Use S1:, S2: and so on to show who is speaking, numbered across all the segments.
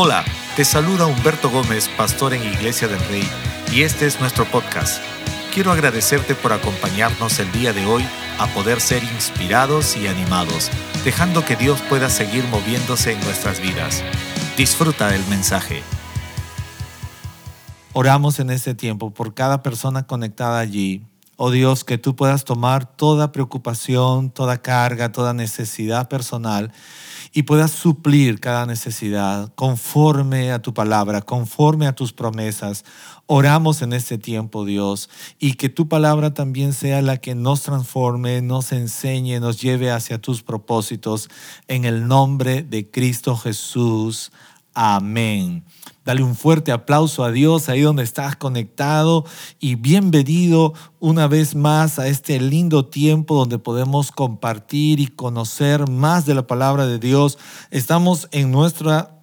S1: Hola, te saluda Humberto Gómez, pastor en Iglesia del Rey, y este es nuestro podcast. Quiero agradecerte por acompañarnos el día de hoy a poder ser inspirados y animados, dejando que Dios pueda seguir moviéndose en nuestras vidas. Disfruta del mensaje.
S2: Oramos en este tiempo por cada persona conectada allí. Oh Dios, que tú puedas tomar toda preocupación, toda carga, toda necesidad personal y puedas suplir cada necesidad conforme a tu palabra, conforme a tus promesas. Oramos en este tiempo, Dios, y que tu palabra también sea la que nos transforme, nos enseñe, nos lleve hacia tus propósitos. En el nombre de Cristo Jesús. Amén. Dale un fuerte aplauso a Dios ahí donde estás conectado y bienvenido una vez más a este lindo tiempo donde podemos compartir y conocer más de la palabra de Dios. Estamos en nuestra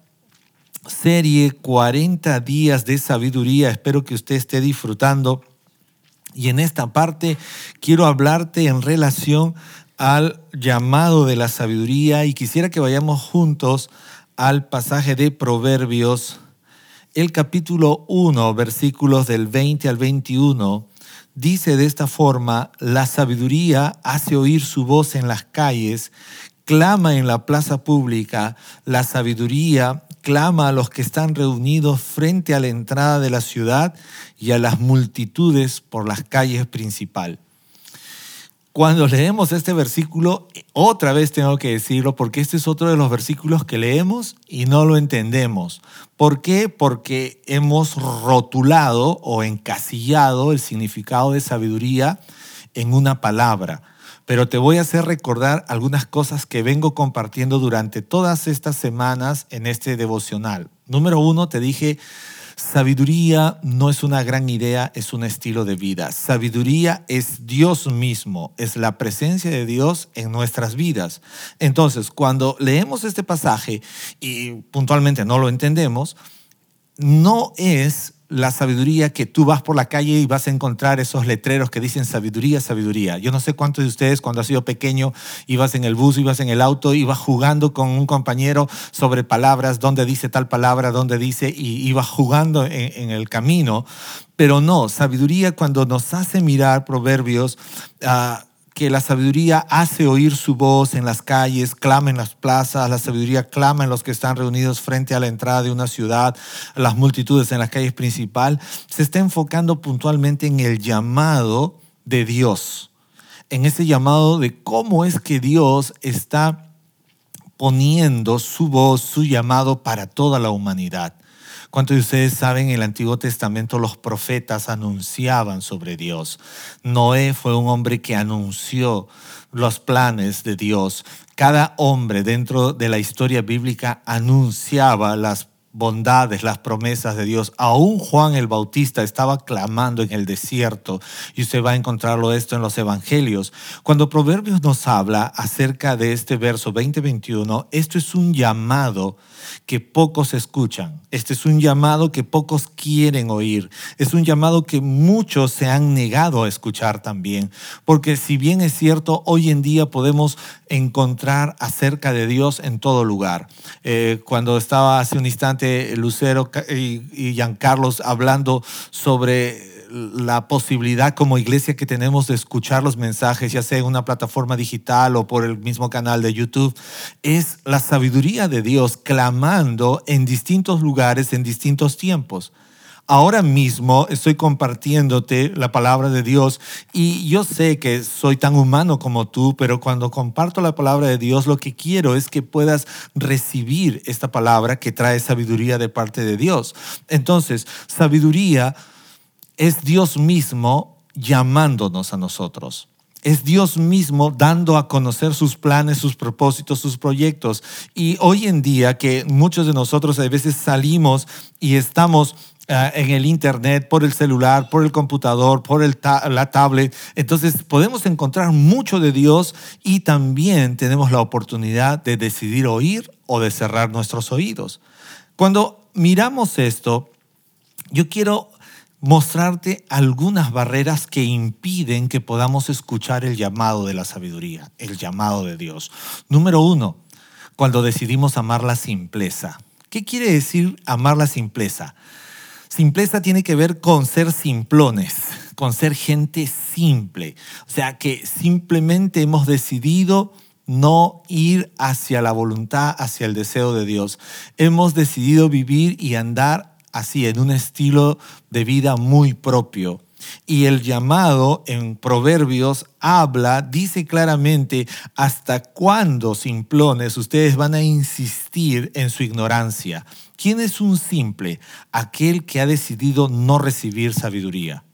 S2: serie 40 días de sabiduría. Espero que usted esté disfrutando. Y en esta parte quiero hablarte en relación al llamado de la sabiduría y quisiera que vayamos juntos al pasaje de Proverbios, el capítulo 1, versículos del 20 al 21, dice de esta forma, la sabiduría hace oír su voz en las calles, clama en la plaza pública, la sabiduría clama a los que están reunidos frente a la entrada de la ciudad y a las multitudes por las calles principales cuando leemos este versículo, otra vez tengo que decirlo, porque este es otro de los versículos que leemos y no lo entendemos. ¿Por qué? Porque hemos rotulado o encasillado el significado de sabiduría en una palabra. Pero te voy a hacer recordar algunas cosas que vengo compartiendo durante todas estas semanas en este devocional. Número uno, te dije Sabiduría no es una gran idea, es un estilo de vida. Sabiduría es Dios mismo, es la presencia de Dios en nuestras vidas. Entonces, cuando leemos este pasaje y puntualmente no lo entendemos, no es la sabiduría que tú vas por la calle y vas a encontrar esos letreros que dicen sabiduría, sabiduría. Yo no sé cuántos de ustedes cuando has sido pequeño ibas en el bus, ibas en el auto, ibas jugando con un compañero sobre palabras, dónde dice tal palabra, dónde dice, y ibas jugando en, el camino. Pero no, sabiduría cuando nos hace mirar proverbios. Uh, que la sabiduría hace oír su voz en las calles, clama en las plazas, la sabiduría clama en los que están reunidos frente a la entrada de una ciudad, las multitudes en las calles principal, se está enfocando puntualmente en el llamado de Dios, en ese llamado de cómo es que Dios está poniendo su voz, su llamado para toda la humanidad. ¿Cuántos de ustedes saben, en el Antiguo Testamento los profetas anunciaban sobre Dios? Noé fue un hombre que anunció los planes de Dios. Cada hombre dentro de la historia bíblica anunciaba las bondades, las promesas de Dios. Aún Juan el Bautista estaba clamando en el desierto y usted va a encontrarlo esto en los evangelios. Cuando Proverbios nos habla acerca de este verso 20-21, esto es un llamado que pocos escuchan. Este es un llamado que pocos quieren oír. Es un llamado que muchos se han negado a escuchar también. Porque si bien es cierto, hoy en día podemos encontrar acerca de Dios en todo lugar. Eh, cuando estaba hace un instante Lucero y, y Giancarlos hablando sobre la posibilidad como iglesia que tenemos de escuchar los mensajes, ya sea en una plataforma digital o por el mismo canal de YouTube, es la sabiduría de Dios clamando en distintos lugares, en distintos tiempos. Ahora mismo estoy compartiéndote la palabra de Dios y yo sé que soy tan humano como tú, pero cuando comparto la palabra de Dios lo que quiero es que puedas recibir esta palabra que trae sabiduría de parte de Dios. Entonces, sabiduría es Dios mismo llamándonos a nosotros. Es Dios mismo dando a conocer sus planes, sus propósitos, sus proyectos. Y hoy en día que muchos de nosotros a veces salimos y estamos ah, en el internet, por el celular, por el computador, por el la tablet. Entonces podemos encontrar mucho de Dios y también tenemos la oportunidad de decidir oír o de cerrar nuestros oídos. Cuando miramos esto, yo quiero mostrarte algunas barreras que impiden que podamos escuchar el llamado de la sabiduría, el llamado de Dios. Número uno, cuando decidimos amar la simpleza. ¿Qué quiere decir amar la simpleza? Simpleza tiene que ver con ser simplones, con ser gente simple. O sea, que simplemente hemos decidido no ir hacia la voluntad, hacia el deseo de Dios. Hemos decidido vivir y andar así, en un estilo de vida muy propio. Y el llamado en Proverbios habla, dice claramente, hasta cuándo simplones ustedes van a insistir en su ignorancia. ¿Quién es un simple? Aquel que ha decidido no recibir sabiduría.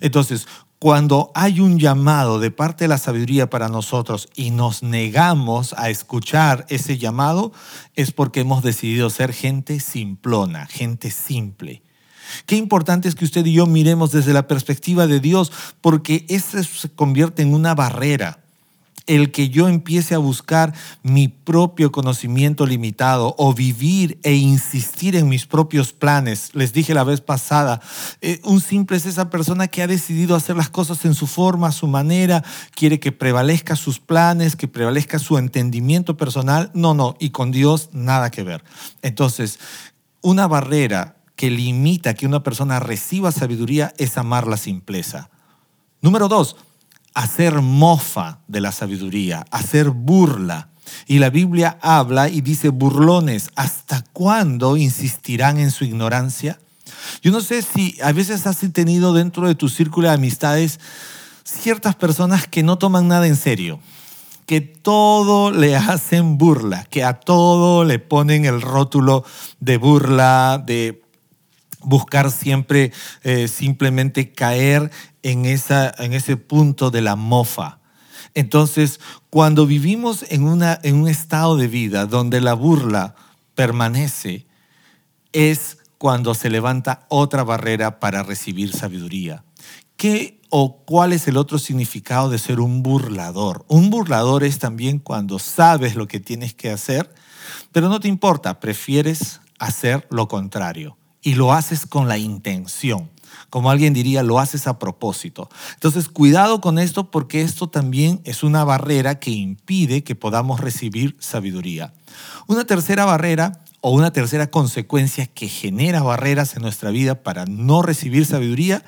S2: Entonces, cuando hay un llamado de parte de la sabiduría para nosotros y nos negamos a escuchar ese llamado, es porque hemos decidido ser gente simplona, gente simple. Qué importante es que usted y yo miremos desde la perspectiva de Dios, porque eso se convierte en una barrera el que yo empiece a buscar mi propio conocimiento limitado o vivir e insistir en mis propios planes. Les dije la vez pasada, eh, un simple es esa persona que ha decidido hacer las cosas en su forma, su manera, quiere que prevalezca sus planes, que prevalezca su entendimiento personal. No, no, y con Dios nada que ver. Entonces, una barrera que limita que una persona reciba sabiduría es amar la simpleza. Número dos, hacer mofa de la sabiduría, hacer burla. Y la Biblia habla y dice, burlones, ¿hasta cuándo insistirán en su ignorancia? Yo no sé si a veces has tenido dentro de tu círculo de amistades ciertas personas que no toman nada en serio, que todo le hacen burla, que a todo le ponen el rótulo de burla, de buscar siempre eh, simplemente caer en, esa, en ese punto de la mofa. Entonces, cuando vivimos en, una, en un estado de vida donde la burla permanece, es cuando se levanta otra barrera para recibir sabiduría. ¿Qué o cuál es el otro significado de ser un burlador? Un burlador es también cuando sabes lo que tienes que hacer, pero no te importa, prefieres hacer lo contrario y lo haces con la intención. Como alguien diría, lo haces a propósito. Entonces, cuidado con esto porque esto también es una barrera que impide que podamos recibir sabiduría. Una tercera barrera o una tercera consecuencia que genera barreras en nuestra vida para no recibir sabiduría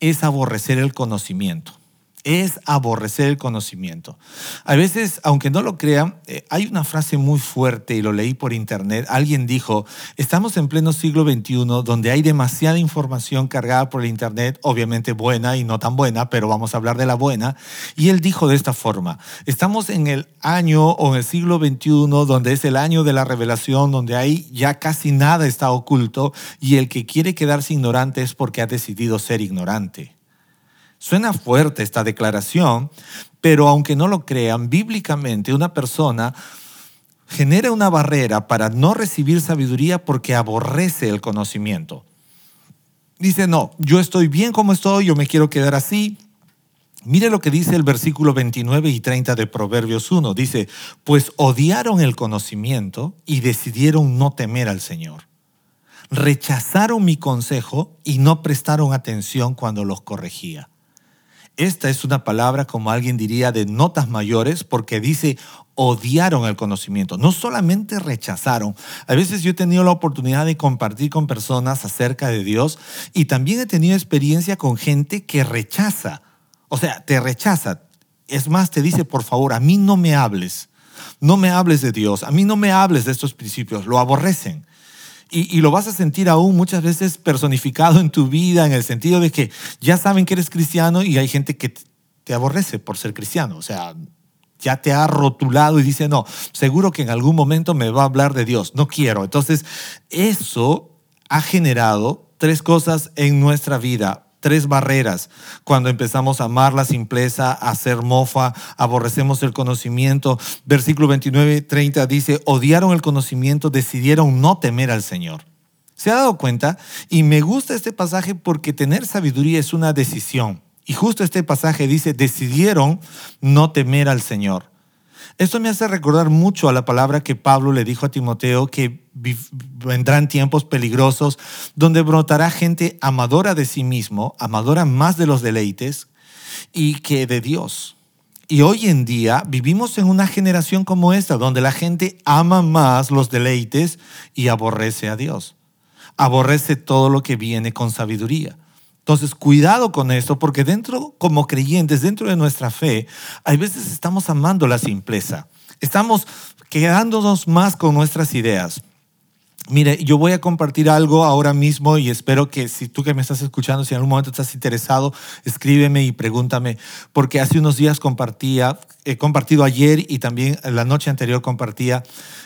S2: es aborrecer el conocimiento es aborrecer el conocimiento. A veces, aunque no lo crean, eh, hay una frase muy fuerte y lo leí por internet. Alguien dijo, estamos en pleno siglo XXI donde hay demasiada información cargada por el internet, obviamente buena y no tan buena, pero vamos a hablar de la buena. Y él dijo de esta forma, estamos en el año o en el siglo XXI donde es el año de la revelación, donde ahí ya casi nada está oculto y el que quiere quedarse ignorante es porque ha decidido ser ignorante. Suena fuerte esta declaración, pero aunque no lo crean, bíblicamente una persona genera una barrera para no recibir sabiduría porque aborrece el conocimiento. Dice, no, yo estoy bien como estoy, yo me quiero quedar así. Mire lo que dice el versículo 29 y 30 de Proverbios 1. Dice, pues odiaron el conocimiento y decidieron no temer al Señor. Rechazaron mi consejo y no prestaron atención cuando los corregía. Esta es una palabra, como alguien diría, de notas mayores, porque dice odiaron el conocimiento, no solamente rechazaron. A veces yo he tenido la oportunidad de compartir con personas acerca de Dios y también he tenido experiencia con gente que rechaza. O sea, te rechaza. Es más, te dice, por favor, a mí no me hables. No me hables de Dios, a mí no me hables de estos principios, lo aborrecen. Y, lo vas a sentir aún muchas veces personificado en tu vida, en el sentido de que ya saben que eres cristiano y hay gente que te aborrece por ser cristiano. O sea, ya te ha rotulado y dice, no, seguro que en algún momento me va a hablar de Dios. No quiero. Entonces, eso ha generado tres cosas en nuestra vida tres barreras. Cuando empezamos a amar la simpleza, a hacer mofa, aborrecemos el conocimiento. Versículo 29, 30 dice, odiaron el conocimiento, decidieron no temer al Señor. ¿Se ha dado cuenta? Y me gusta este pasaje porque tener sabiduría es una decisión. Y justo este pasaje dice, decidieron no temer al Señor. Esto me hace recordar mucho a la palabra que Pablo le dijo a Timoteo, que vendrán tiempos peligrosos donde brotará gente amadora de sí mismo, amadora más de los deleites y que de Dios. Y hoy en día vivimos en una generación como esta, donde la gente ama más los deleites y aborrece a Dios. Aborrece todo lo que viene con sabiduría. Entonces, cuidado con esto, porque dentro, como creyentes, dentro de nuestra fe, hay veces estamos amando la simpleza. Estamos quedándonos más con nuestras ideas. Mire, yo voy a compartir algo ahora mismo y espero que si tú que me estás escuchando, si en algún momento estás interesado, escríbeme y pregúntame, porque hace unos días compartía, he compartido ayer y también la noche anterior compartía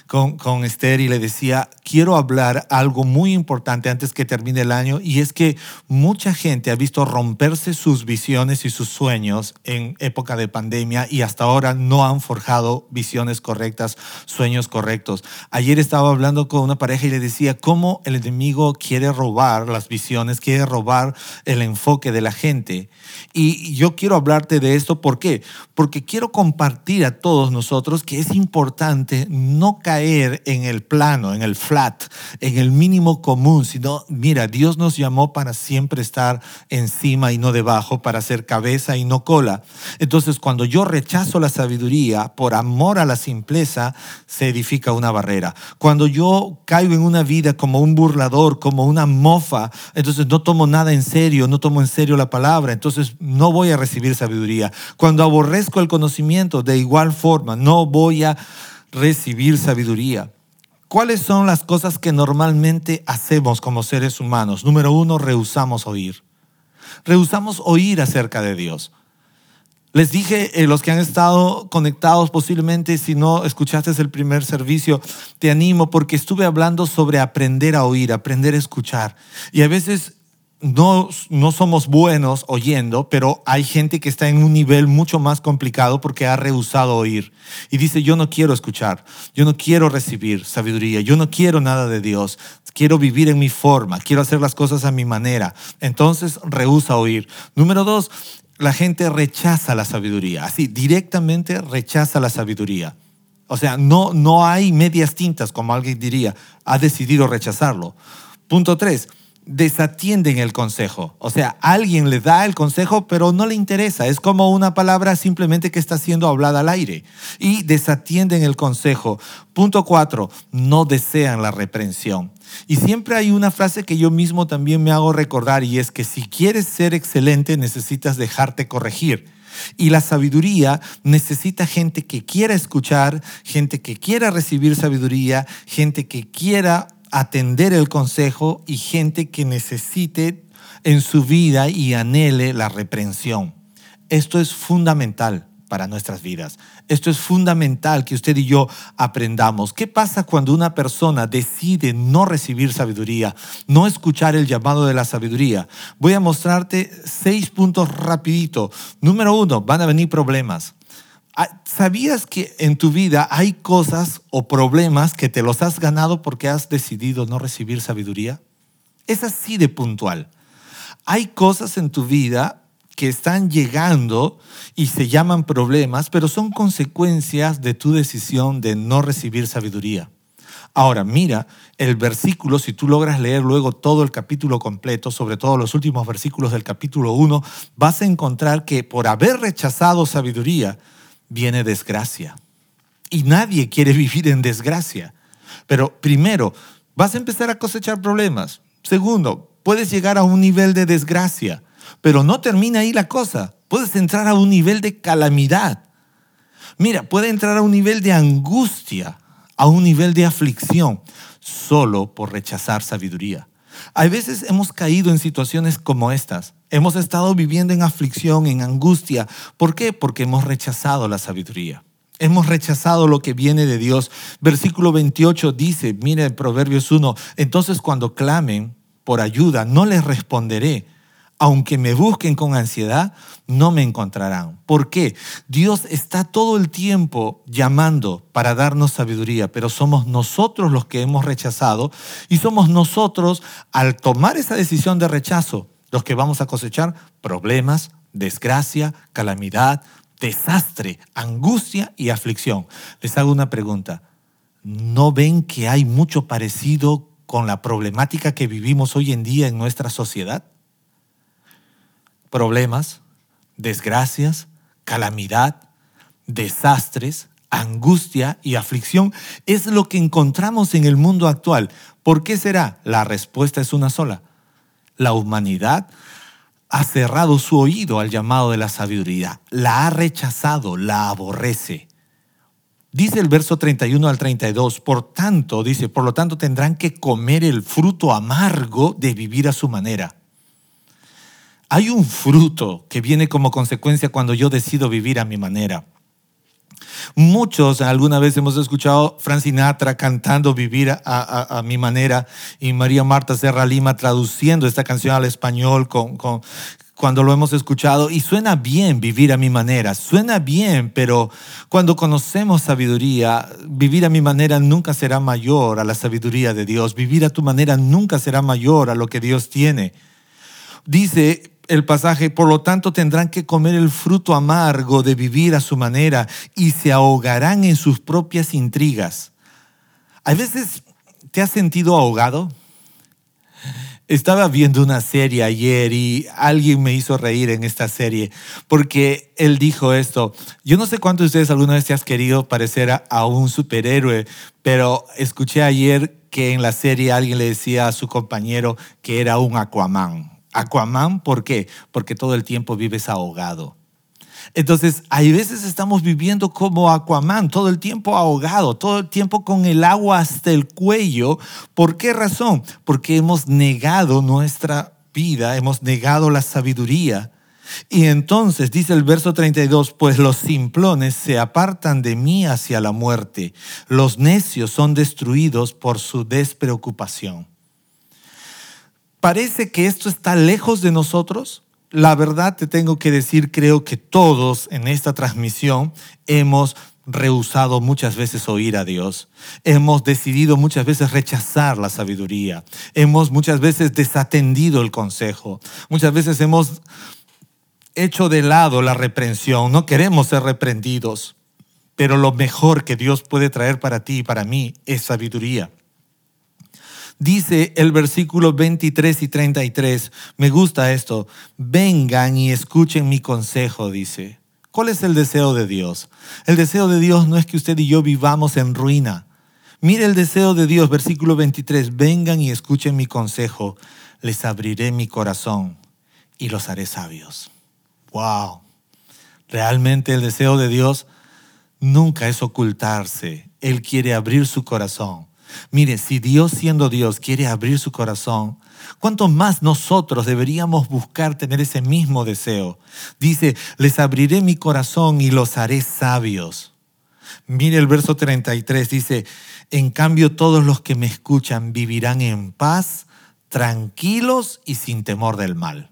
S2: con, con Esther y le decía, quiero hablar algo muy importante antes que termine el año y es que mucha gente ha visto romperse sus visiones y sus sueños en época de pandemia y hasta ahora no han forjado visiones correctas, sueños correctos. Ayer estaba hablando con una pareja le decía cómo el enemigo quiere robar las visiones, quiere robar el enfoque de la gente. Y yo quiero hablarte de esto, ¿por qué? Porque quiero compartir a todos nosotros que es importante no caer en el plano, en el flat, en el mínimo común, sino, mira, Dios nos llamó para siempre estar encima y no debajo, para ser cabeza y no cola. Entonces, cuando yo rechazo la sabiduría por amor a la simpleza, se edifica una barrera. Cuando yo caigo en una vida como un burlador, como una mofa, entonces no tomo nada en serio, no tomo en serio la palabra, entonces no voy a recibir sabiduría. Cuando aborrezco el conocimiento, de igual forma, no voy a recibir sabiduría. ¿Cuáles son las cosas que normalmente hacemos como seres humanos? Número uno, rehusamos oír. Rehusamos oír acerca de Dios. Les dije, eh, los que han estado conectados posiblemente, si no escuchaste el primer servicio, te animo porque estuve hablando sobre aprender a oír, aprender a escuchar. Y a veces no, no somos buenos oyendo, pero hay gente que está en un nivel mucho más complicado porque ha rehusado oír. Y dice, yo no quiero escuchar, yo no quiero recibir sabiduría, yo no quiero nada de Dios, quiero vivir en mi forma, quiero hacer las cosas a mi manera. Entonces rehúsa oír. Número dos, la gente rechaza la sabiduría, así directamente rechaza la sabiduría. O sea, no, no hay medias tintas, como alguien diría, ha decidido rechazarlo. Punto tres, desatienden el consejo. O sea, alguien le da el consejo, pero no le interesa. Es como una palabra simplemente que está siendo hablada al aire. Y desatienden el consejo. Punto cuatro, no desean la reprensión. Y siempre hay una frase que yo mismo también me hago recordar y es que si quieres ser excelente necesitas dejarte corregir. Y la sabiduría necesita gente que quiera escuchar, gente que quiera recibir sabiduría, gente que quiera atender el consejo y gente que necesite en su vida y anhele la reprensión. Esto es fundamental para nuestras vidas. Esto es fundamental que usted y yo aprendamos. ¿Qué pasa cuando una persona decide no recibir sabiduría, no escuchar el llamado de la sabiduría? Voy a mostrarte seis puntos rapidito. Número uno, van a venir problemas. Ah, ¿Sabías que en tu vida hay cosas o problemas que te los has ganado porque has decidido no recibir sabiduría? Es así de puntual. Hay cosas en tu vida que están llegando y se llaman problemas, pero son consecuencias de tu decisión de no recibir sabiduría. Ahora, mira el versículo, si tú logras leer luego todo el capítulo completo, sobre todo los últimos versículos del capítulo 1, vas a encontrar que por haber rechazado sabiduría, viene desgracia. Y nadie quiere vivir en desgracia. Pero primero, vas a empezar a cosechar problemas. Segundo, puedes llegar a un nivel de desgracia. Pero no termina ahí la cosa. Puedes entrar a un nivel de calamidad. Mira, puede entrar a un nivel de angustia, a un nivel de aflicción, solo por rechazar sabiduría. Hay veces hemos caído en situaciones como estas. Hemos estado viviendo en aflicción, en angustia. ¿Por qué? Porque hemos rechazado la sabiduría. Hemos rechazado lo que viene de Dios. Versículo 28 dice, mire Proverbios 1, entonces cuando clamen por ayuda, no les responderé aunque me busquen con ansiedad, no me encontrarán. ¿Por qué? Dios está todo el tiempo llamando para darnos sabiduría, pero somos nosotros los que hemos rechazado y somos nosotros, al tomar esa decisión de rechazo, los que vamos a cosechar problemas, desgracia, calamidad, desastre, angustia y aflicción. Les hago una pregunta. ¿No ven que hay mucho parecido con la problemática que vivimos hoy en día en nuestra sociedad? problemas, desgracias, calamidad, desastres, angustia y aflicción es lo que encontramos en el mundo actual. ¿Por qué será? La respuesta es una sola. La humanidad ha cerrado su oído al llamado de la sabiduría, la ha rechazado, la aborrece. Dice el verso 31 al 32, por tanto, dice, por lo tanto tendrán que comer el fruto amargo de vivir a su manera. Hay un fruto que viene como consecuencia cuando yo decido vivir a mi manera. Muchos alguna vez hemos escuchado Frank Sinatra cantando Vivir a, mi manera y María Marta Serra Lima traduciendo esta canción al español con, cuando lo hemos escuchado y suena bien vivir a mi manera, suena bien, pero cuando conocemos sabiduría, vivir a mi manera nunca será mayor a la sabiduría de Dios, vivir a tu manera nunca será mayor a lo que Dios tiene. Dice el pasaje, por lo tanto tendrán que comer el fruto amargo de vivir a su manera y se ahogarán en sus propias intrigas. ¿A veces te has sentido ahogado? Estaba viendo una serie ayer y alguien me hizo reír en esta serie porque él dijo esto. Yo no sé cuántos de ustedes alguna vez te has querido parecer a, a un superhéroe, pero escuché ayer que en la serie alguien le decía a su compañero que era un Aquaman. Aquaman, ¿por qué? Porque todo el tiempo vives ahogado. Entonces, hay veces estamos viviendo como Aquaman, todo el tiempo ahogado, todo el tiempo con el agua hasta el cuello. ¿Por qué razón? Porque hemos negado nuestra vida, hemos negado la sabiduría. Y entonces dice el verso 32, pues los simplones se apartan de mí hacia la muerte, los necios son destruidos por su despreocupación. Parece que esto está lejos de nosotros. La verdad te tengo que decir, creo que todos en esta transmisión hemos rehusado muchas veces oír a Dios. Hemos decidido muchas veces rechazar la sabiduría. Hemos muchas veces desatendido el consejo. Muchas veces hemos hecho de lado la reprensión. No queremos ser reprendidos. Pero lo mejor que Dios puede traer para ti y para mí es sabiduría. Dice el versículo 23 y 33, me gusta esto, vengan y escuchen mi consejo, dice. ¿Cuál es el deseo de Dios? El deseo de Dios no es que usted y yo vivamos en ruina. Mire el deseo de Dios, versículo 23, vengan y escuchen mi consejo, les abriré mi corazón y los haré sabios. Wow. Realmente el deseo de Dios nunca es ocultarse. Él quiere abrir su corazón. Mire, si Dios siendo Dios quiere abrir su corazón, ¿cuánto más nosotros deberíamos buscar tener ese mismo deseo? Dice, les abriré mi corazón y los haré sabios. Mire el verso 33, dice, en cambio todos los que me escuchan vivirán en paz, tranquilos y sin temor del mal.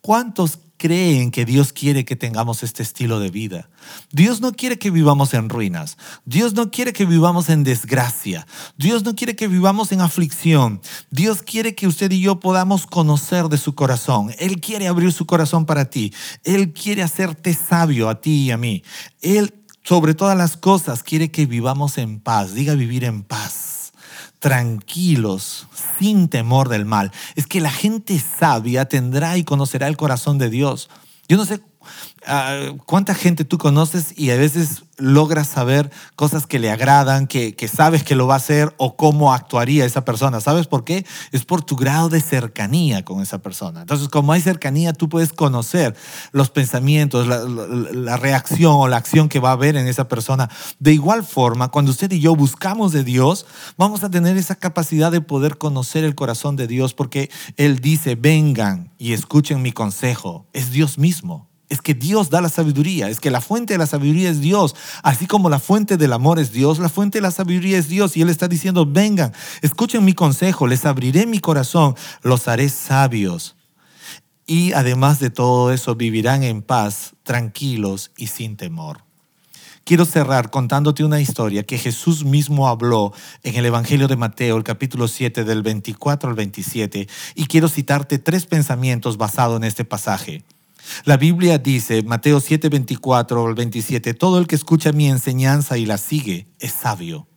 S2: ¿Cuántos creen que Dios quiere que tengamos este estilo de vida. Dios no quiere que vivamos en ruinas. Dios no quiere que vivamos en desgracia. Dios no quiere que vivamos en aflicción. Dios quiere que usted y yo podamos conocer de su corazón. Él quiere abrir su corazón para ti. Él quiere hacerte sabio a ti y a mí. Él, sobre todas las cosas, quiere que vivamos en paz. Diga vivir en paz tranquilos, sin temor del mal. Es que la gente sabia tendrá y conocerá el corazón de Dios. Yo no sé Ah, cuánta gente tú conoces y a veces logras saber cosas que le agradan, que, sabes que lo va a hacer o cómo actuaría esa persona. ¿Sabes por qué? Es por tu grado de cercanía con esa persona. Entonces, como hay cercanía, tú puedes conocer los pensamientos, la, la reacción o la acción que va a haber en esa persona. De igual forma, cuando usted y yo buscamos de Dios, vamos a tener esa capacidad de poder conocer el corazón de Dios porque Él dice, vengan y escuchen mi consejo. Es Dios mismo es que Dios da la sabiduría, es que la fuente de la sabiduría es Dios, así como la fuente del amor es Dios, la fuente de la sabiduría es Dios. Y Él está diciendo, vengan, escuchen mi consejo, les abriré mi corazón, los haré sabios. Y además de todo eso, vivirán en paz, tranquilos y sin temor. Quiero cerrar contándote una historia que Jesús mismo habló en el Evangelio de Mateo, el capítulo 7, del 24 al 27, y quiero citarte tres pensamientos basados en este pasaje. La Biblia dice, Mateo 7, 24 al 27, todo el que escucha mi enseñanza y la sigue es sabio.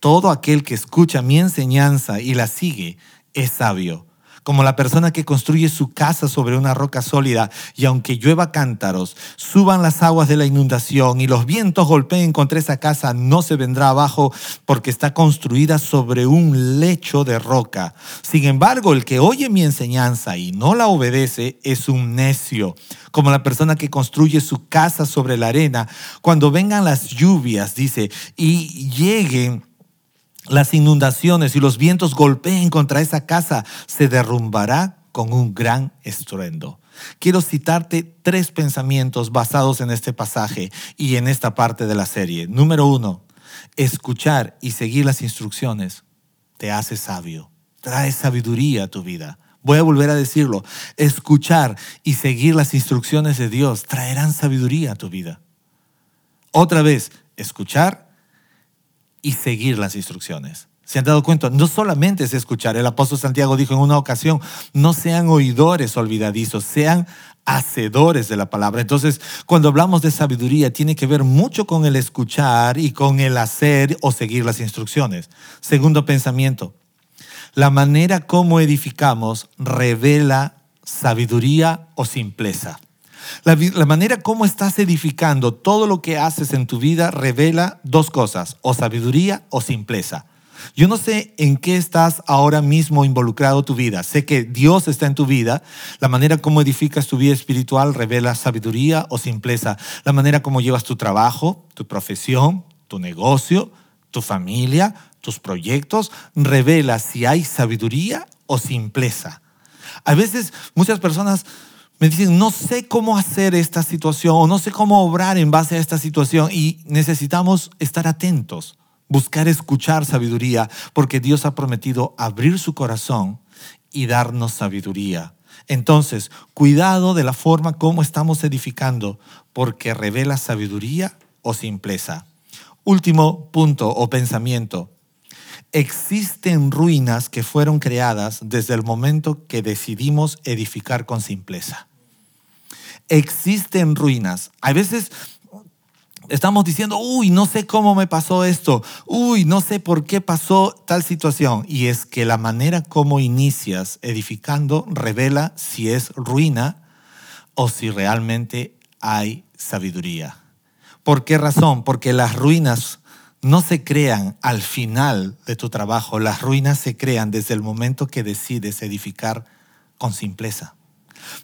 S2: Todo aquel que escucha mi enseñanza y la sigue es sabio. Como la persona que construye su casa sobre una roca sólida, y aunque llueva cántaros, suban las aguas de la inundación y los vientos golpeen contra esa casa, no se vendrá abajo porque está construida sobre un lecho de roca. Sin embargo, el que oye mi enseñanza y no la obedece es un necio, como la persona que construye su casa sobre la arena. Cuando vengan las lluvias, dice, y lleguen las inundaciones y los vientos golpeen contra esa casa, se derrumbará con un gran estruendo. Quiero citarte tres pensamientos basados en este pasaje y en esta parte de la serie. Número uno, escuchar y seguir las instrucciones te hace sabio, trae sabiduría a tu vida. Voy a volver a decirlo, escuchar y seguir las instrucciones de Dios traerán sabiduría a tu vida. Otra vez, escuchar y seguir las instrucciones. ¿Se han dado cuenta? No solamente es escuchar. El apóstol Santiago dijo en una ocasión, no sean oidores olvidadizos, sean hacedores de la palabra. Entonces, cuando hablamos de sabiduría, tiene que ver mucho con el escuchar y con el hacer o seguir las instrucciones. Segundo pensamiento, la manera como edificamos revela sabiduría o simpleza. La, manera como estás edificando todo lo que haces en tu vida revela dos cosas, o sabiduría o simpleza. Yo no sé en qué estás ahora mismo involucrado tu vida. Sé que Dios está en tu vida. La manera como edificas tu vida espiritual revela sabiduría o simpleza. La manera como llevas tu trabajo, tu profesión, tu negocio, tu familia, tus proyectos, revela si hay sabiduría o simpleza. A veces muchas personas me dicen, no sé cómo hacer esta situación o no sé cómo obrar en base a esta situación y necesitamos estar atentos, buscar escuchar sabiduría, porque Dios ha prometido abrir su corazón y darnos sabiduría. Entonces, cuidado de la forma como estamos edificando, porque revela sabiduría o simpleza. Último punto o pensamiento. Existen ruinas que fueron creadas desde el momento que decidimos edificar con simpleza. Existen ruinas. A veces estamos diciendo, uy, no sé cómo me pasó esto, uy, no sé por qué pasó tal situación. Y es que la manera como inicias edificando revela si es ruina o si realmente hay sabiduría. ¿Por qué razón? Porque las ruinas no se crean al final de tu trabajo, las ruinas se crean desde el momento que decides edificar con simpleza.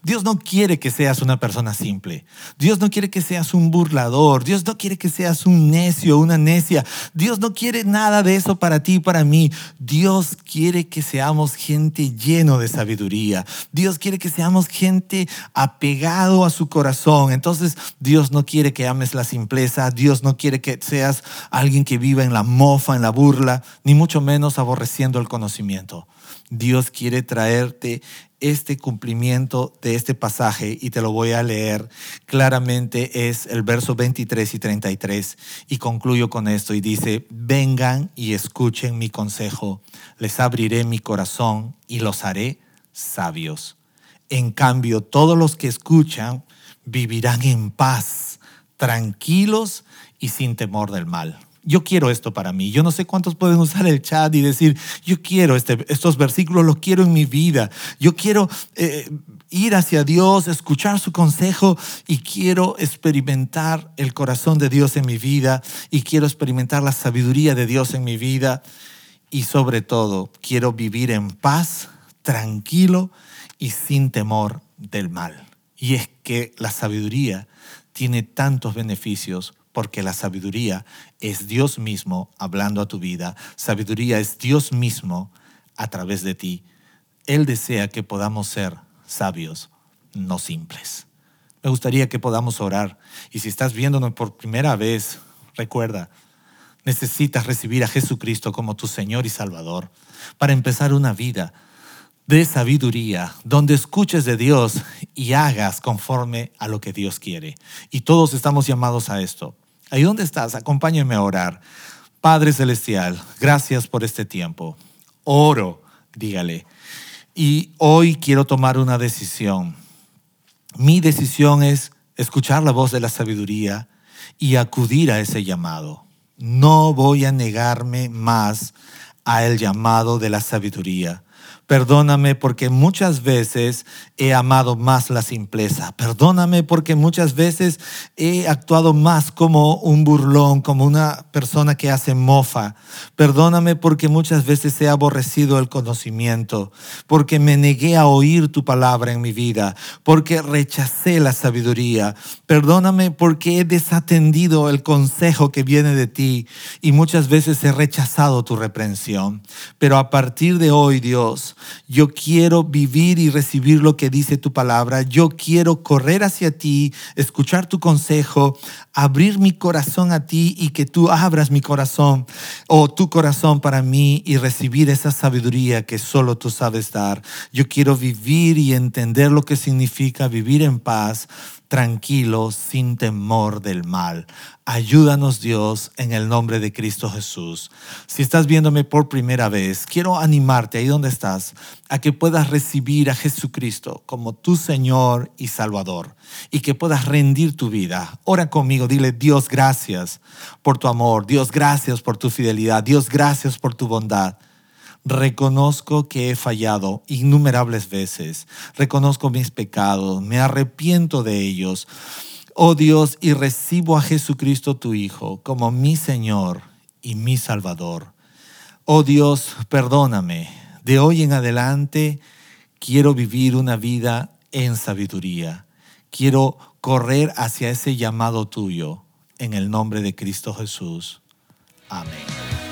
S2: Dios no quiere que seas una persona simple. Dios no quiere que seas un burlador. Dios no quiere que seas un necio, una necia. Dios no quiere nada de eso para ti y para mí. Dios quiere que seamos gente lleno de sabiduría. Dios quiere que seamos gente apegado a su corazón. Entonces Dios no quiere que ames la simpleza. Dios no quiere que seas alguien que viva en la mofa, en la burla, ni mucho menos aborreciendo el conocimiento. Dios quiere traerte este cumplimiento de este pasaje y te lo voy a leer claramente es el verso 23 y 33 y concluyo con esto y dice, vengan y escuchen mi consejo, les abriré mi corazón y los haré sabios. En cambio, todos los que escuchan vivirán en paz, tranquilos y sin temor del mal yo quiero esto para mí. Yo no sé cuántos pueden usar el chat y decir, yo quiero este, estos versículos, los quiero en mi vida. Yo quiero eh, ir hacia Dios, escuchar su consejo y quiero experimentar el corazón de Dios en mi vida y quiero experimentar la sabiduría de Dios en mi vida y sobre todo quiero vivir en paz, tranquilo y sin temor del mal. Y es que la sabiduría tiene tantos beneficios porque la sabiduría es Dios mismo hablando a tu vida. Sabiduría es Dios mismo a través de ti. Él desea que podamos ser sabios, no simples. Me gustaría que podamos orar. Y si estás viéndonos por primera vez, recuerda, necesitas recibir a Jesucristo como tu Señor y Salvador para empezar una vida de sabiduría, donde escuches de Dios y hagas conforme a lo que Dios quiere. Y todos estamos llamados a esto. Ahí donde estás, acompáñame a orar. Padre Celestial, gracias por este tiempo. Oro, dígale. Y hoy quiero tomar una decisión. Mi decisión es escuchar la voz de la sabiduría y acudir a ese llamado. No voy a negarme más a el llamado de la sabiduría Perdóname porque muchas veces he amado más la simpleza. Perdóname porque muchas veces he actuado más como un burlón, como una persona que hace mofa. Perdóname porque muchas veces he aborrecido el conocimiento, porque me negué a oír tu palabra en mi vida, porque rechacé la sabiduría. Perdóname porque he desatendido el consejo que viene de ti y muchas veces he rechazado tu reprensión. Pero a partir de hoy, Dios, yo quiero vivir y recibir lo que dice tu palabra. Yo quiero correr hacia ti, escuchar tu consejo, abrir mi corazón a ti y que tú abras mi corazón o tu corazón para mí y recibir esa sabiduría que solo tú sabes dar. Yo quiero vivir y entender lo que significa vivir en paz tranquilo, sin temor del mal. Ayúdanos Dios en el nombre de Cristo Jesús. Si estás viéndome por primera vez, quiero animarte ahí donde estás a que puedas recibir a Jesucristo como tu Señor y Salvador y que puedas rendir tu vida. Ora conmigo, dile Dios gracias por tu amor, Dios gracias por tu fidelidad, Dios gracias por tu bondad. Reconozco que he fallado innumerables veces. Reconozco mis pecados. Me arrepiento de ellos. Oh Dios, y recibo a Jesucristo tu Hijo como mi Señor y mi Salvador. Oh Dios, perdóname. De hoy en adelante quiero vivir una vida en sabiduría. Quiero correr hacia ese llamado tuyo. En el nombre de Cristo Jesús. Amén.